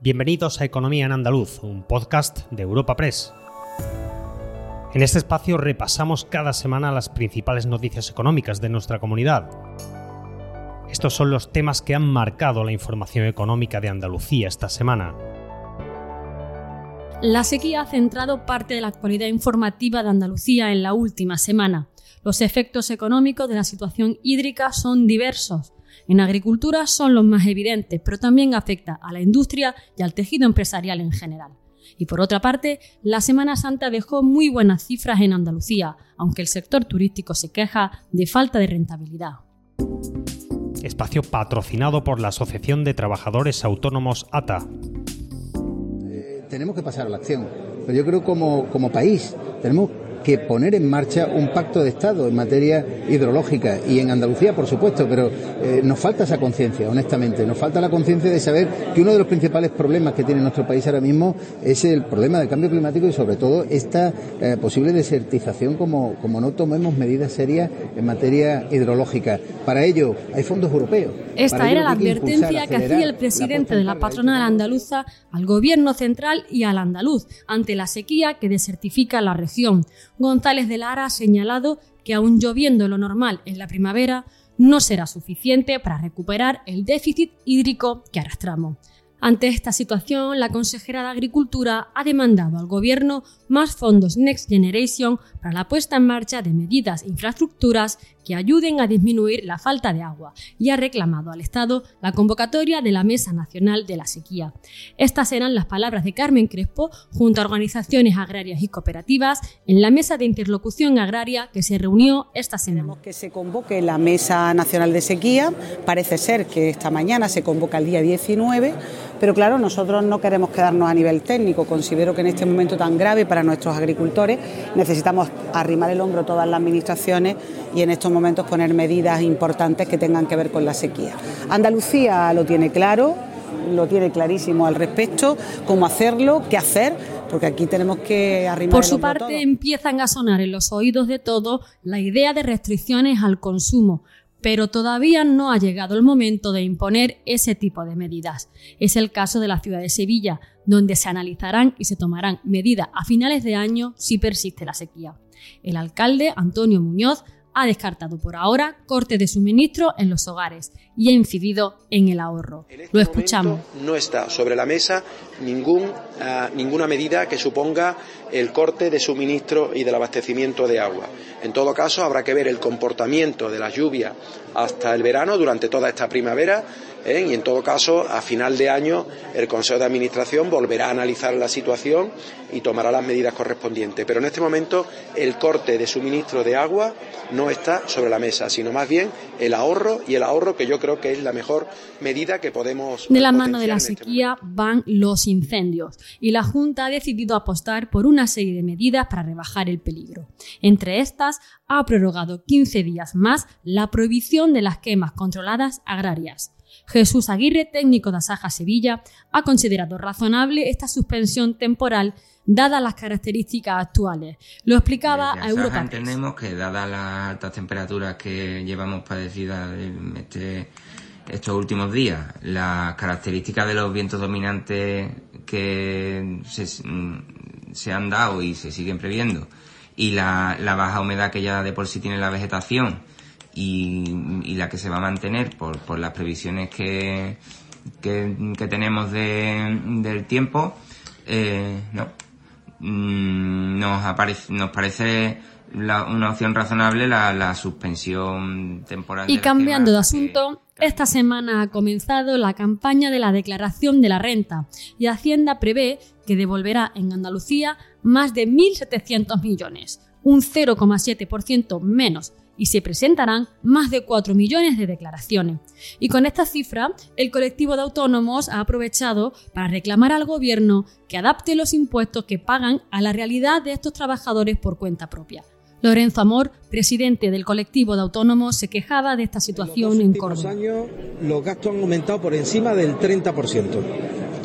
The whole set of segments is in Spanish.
Bienvenidos a Economía en Andaluz, un podcast de Europa Press. En este espacio repasamos cada semana las principales noticias económicas de nuestra comunidad. Estos son los temas que han marcado la información económica de Andalucía esta semana. La sequía ha centrado parte de la actualidad informativa de Andalucía en la última semana. Los efectos económicos de la situación hídrica son diversos en agricultura son los más evidentes, pero también afecta a la industria y al tejido empresarial en general. Y por otra parte, la Semana Santa dejó muy buenas cifras en Andalucía, aunque el sector turístico se queja de falta de rentabilidad. Espacio patrocinado por la Asociación de Trabajadores Autónomos ATA. Eh, tenemos que pasar a la acción, pero yo creo como, como país tenemos que poner en marcha un pacto de Estado en materia hidrológica y en Andalucía, por supuesto, pero eh, nos falta esa conciencia, honestamente. Nos falta la conciencia de saber que uno de los principales problemas que tiene nuestro país ahora mismo es el problema del cambio climático y, sobre todo, esta eh, posible desertización como, como no tomemos medidas serias en materia hidrológica. Para ello, hay fondos europeos. Esta era la advertencia que hacía el presidente de la patronal andaluza al gobierno central y al andaluz ante la sequía que desertifica la región. González de Lara ha señalado que aún lloviendo lo normal en la primavera, no será suficiente para recuperar el déficit hídrico que arrastramos. Ante esta situación, la consejera de Agricultura ha demandado al Gobierno más fondos Next Generation para la puesta en marcha de medidas e infraestructuras que ayuden a disminuir la falta de agua y ha reclamado al Estado la convocatoria de la Mesa Nacional de la Sequía. Estas eran las palabras de Carmen Crespo junto a organizaciones agrarias y cooperativas en la Mesa de Interlocución Agraria que se reunió esta semana. Que se convoque la Mesa Nacional de Sequía. Parece ser que esta mañana se convoca el día 19, pero claro, nosotros no queremos quedarnos a nivel técnico. Considero que en este momento tan grave para nuestros agricultores necesitamos arrimar el hombro todas las administraciones y en estos momentos poner medidas importantes que tengan que ver con la sequía. Andalucía lo tiene claro, lo tiene clarísimo al respecto, cómo hacerlo, qué hacer, porque aquí tenemos que arrimar. Por su parte, empiezan a sonar en los oídos de todos la idea de restricciones al consumo, pero todavía no ha llegado el momento de imponer ese tipo de medidas. Es el caso de la ciudad de Sevilla, donde se analizarán y se tomarán medidas a finales de año si persiste la sequía. El alcalde, Antonio Muñoz, ha descartado por ahora corte de suministro en los hogares y ha incidido en el ahorro. Este Lo escuchamos. No está sobre la mesa ningún, uh, ninguna medida que suponga el corte de suministro y del abastecimiento de agua. En todo caso, habrá que ver el comportamiento de las lluvias hasta el verano, durante toda esta primavera, ¿eh? y en todo caso, a final de año, el Consejo de Administración volverá a analizar la situación y tomará las medidas correspondientes. Pero en este momento, el corte de suministro de agua no está sobre la mesa, sino más bien el ahorro y el ahorro que yo creo que es la mejor medida que podemos. De la mano de la sequía este van los incendios y la Junta ha decidido apostar por una serie de medidas para rebajar el peligro. Entre estas, ha prorrogado 15 días más la prohibición de las quemas controladas agrarias. Jesús Aguirre, técnico de Asaja Sevilla, ha considerado razonable esta suspensión temporal dadas las características actuales. Lo explicaba Desde a Europa. Entendemos que dadas las altas temperaturas que llevamos padecidas este, estos últimos días, las características de los vientos dominantes que se, se han dado y se siguen previendo y la, la, baja humedad que ya de por sí tiene la vegetación y, y la que se va a mantener por, por las previsiones que, que, que tenemos de, del tiempo, eh, no, mm, nos, aparece, nos parece la, una opción razonable la, la suspensión temporal. Y de cambiando de asunto, esta semana ha comenzado la campaña de la declaración de la renta y Hacienda prevé que devolverá en Andalucía más de 1.700 millones, un 0,7% menos, y se presentarán más de 4 millones de declaraciones. Y con esta cifra, el colectivo de autónomos ha aprovechado para reclamar al gobierno que adapte los impuestos que pagan a la realidad de estos trabajadores por cuenta propia. Lorenzo Amor, presidente del colectivo de autónomos, se quejaba de esta situación en, los Córdoba. años los gastos han aumentado por encima del 30%,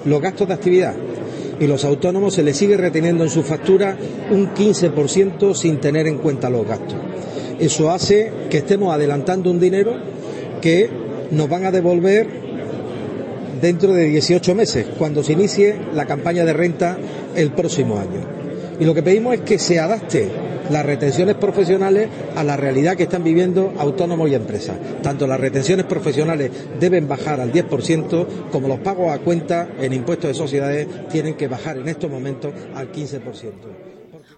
los gastos de actividad. Y los autónomos se les sigue reteniendo en su factura un 15% sin tener en cuenta los gastos. Eso hace que estemos adelantando un dinero que nos van a devolver dentro de 18 meses, cuando se inicie la campaña de renta el próximo año. Y lo que pedimos es que se adapte las retenciones profesionales a la realidad que están viviendo autónomos y empresas. Tanto las retenciones profesionales deben bajar al 10% como los pagos a cuenta en impuestos de sociedades tienen que bajar en estos momentos al 15%.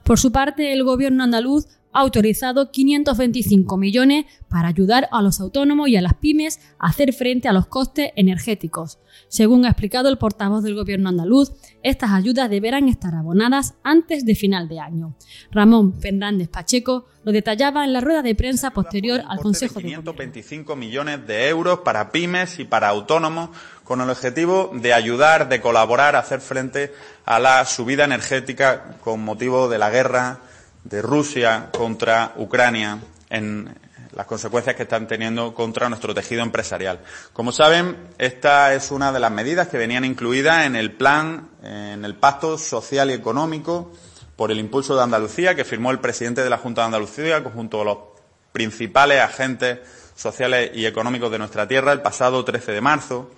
Por su parte, el gobierno andaluz ha autorizado 525 millones para ayudar a los autónomos y a las pymes a hacer frente a los costes energéticos. Según ha explicado el portavoz del gobierno andaluz, estas ayudas deberán estar abonadas antes de final de año. Ramón Fernández Pacheco lo detallaba en la rueda de prensa posterior al Consejo de 525 millones de euros para pymes y para autónomos con el objetivo de ayudar, de colaborar a hacer frente a la subida energética con motivo de la guerra de Rusia contra Ucrania en las consecuencias que están teniendo contra nuestro tejido empresarial. Como saben, esta es una de las medidas que venían incluidas en el plan, en el Pacto Social y Económico por el impulso de Andalucía, que firmó el presidente de la Junta de Andalucía junto a los principales agentes sociales y económicos de nuestra tierra el pasado 13 de marzo.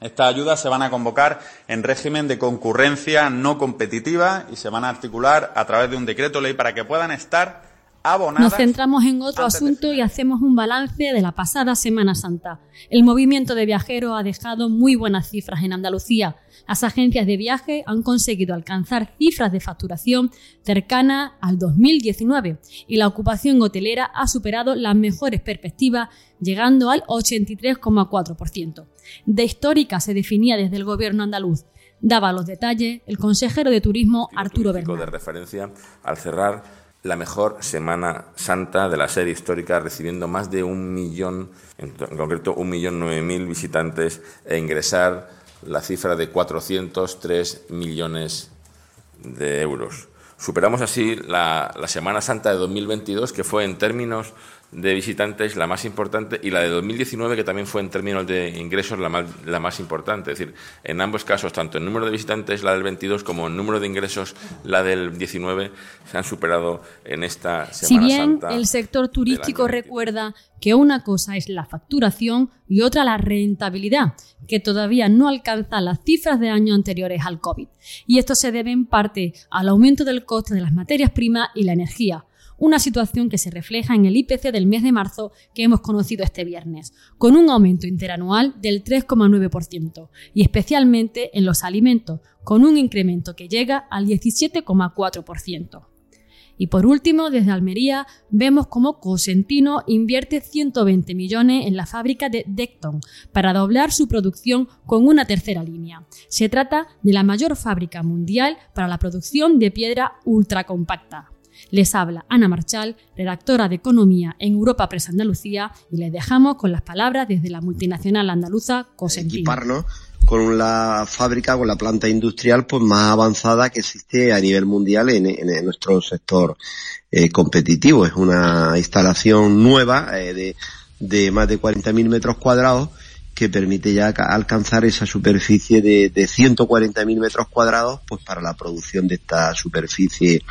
Estas ayudas se van a convocar en régimen de concurrencia no competitiva y se van a articular a través de un decreto ley para que puedan estar nos centramos en otro asunto y hacemos un balance de la pasada Semana Santa. El movimiento de viajeros ha dejado muy buenas cifras en Andalucía. Las agencias de viaje han conseguido alcanzar cifras de facturación cercanas al 2019 y la ocupación hotelera ha superado las mejores perspectivas, llegando al 83,4%. De histórica se definía desde el gobierno andaluz. Daba los detalles el consejero de Turismo Arturo Bernal. de referencia al cerrar la mejor Semana Santa de la serie histórica, recibiendo más de un millón, en concreto un millón nueve mil visitantes e ingresar la cifra de 403 millones de euros. Superamos así la, Semana Santa de 2022, que fue en términos de visitantes la más importante y la de 2019 que también fue en términos de ingresos la más, la más importante. Es decir, en ambos casos, tanto en número de visitantes la del 22 como en número de ingresos la del 19 se han superado en esta Semana Si bien el sector turístico recuerda que una cosa es la facturación y otra la rentabilidad, que todavía no alcanza las cifras de años anteriores al COVID. Y esto se debe en parte al aumento del coste de las materias primas y la energía una situación que se refleja en el IPC del mes de marzo que hemos conocido este viernes, con un aumento interanual del 3,9% y especialmente en los alimentos, con un incremento que llega al 17,4%. Y por último, desde Almería vemos cómo Cosentino invierte 120 millones en la fábrica de Decton para doblar su producción con una tercera línea. Se trata de la mayor fábrica mundial para la producción de piedra ultracompacta. Les habla Ana Marchal, redactora de Economía en Europa Press Andalucía, y les dejamos con las palabras desde la multinacional andaluza Cosentino. Equiparnos con la fábrica, con la planta industrial pues más avanzada que existe a nivel mundial en, nuestro sector eh, competitivo. Es una instalación nueva eh, de más de 40.000 metros cuadrados que permite ya alcanzar esa superficie de, de 140.000 metros cuadrados pues para la producción de esta superficie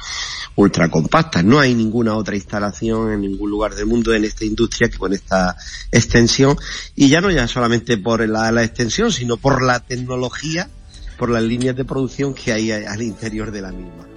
ultra compacta. No hay ninguna otra instalación en ningún lugar del mundo en esta industria que con esta extensión y ya no ya solamente por la extensión sino por la tecnología, por las líneas de producción que hay al interior de la misma.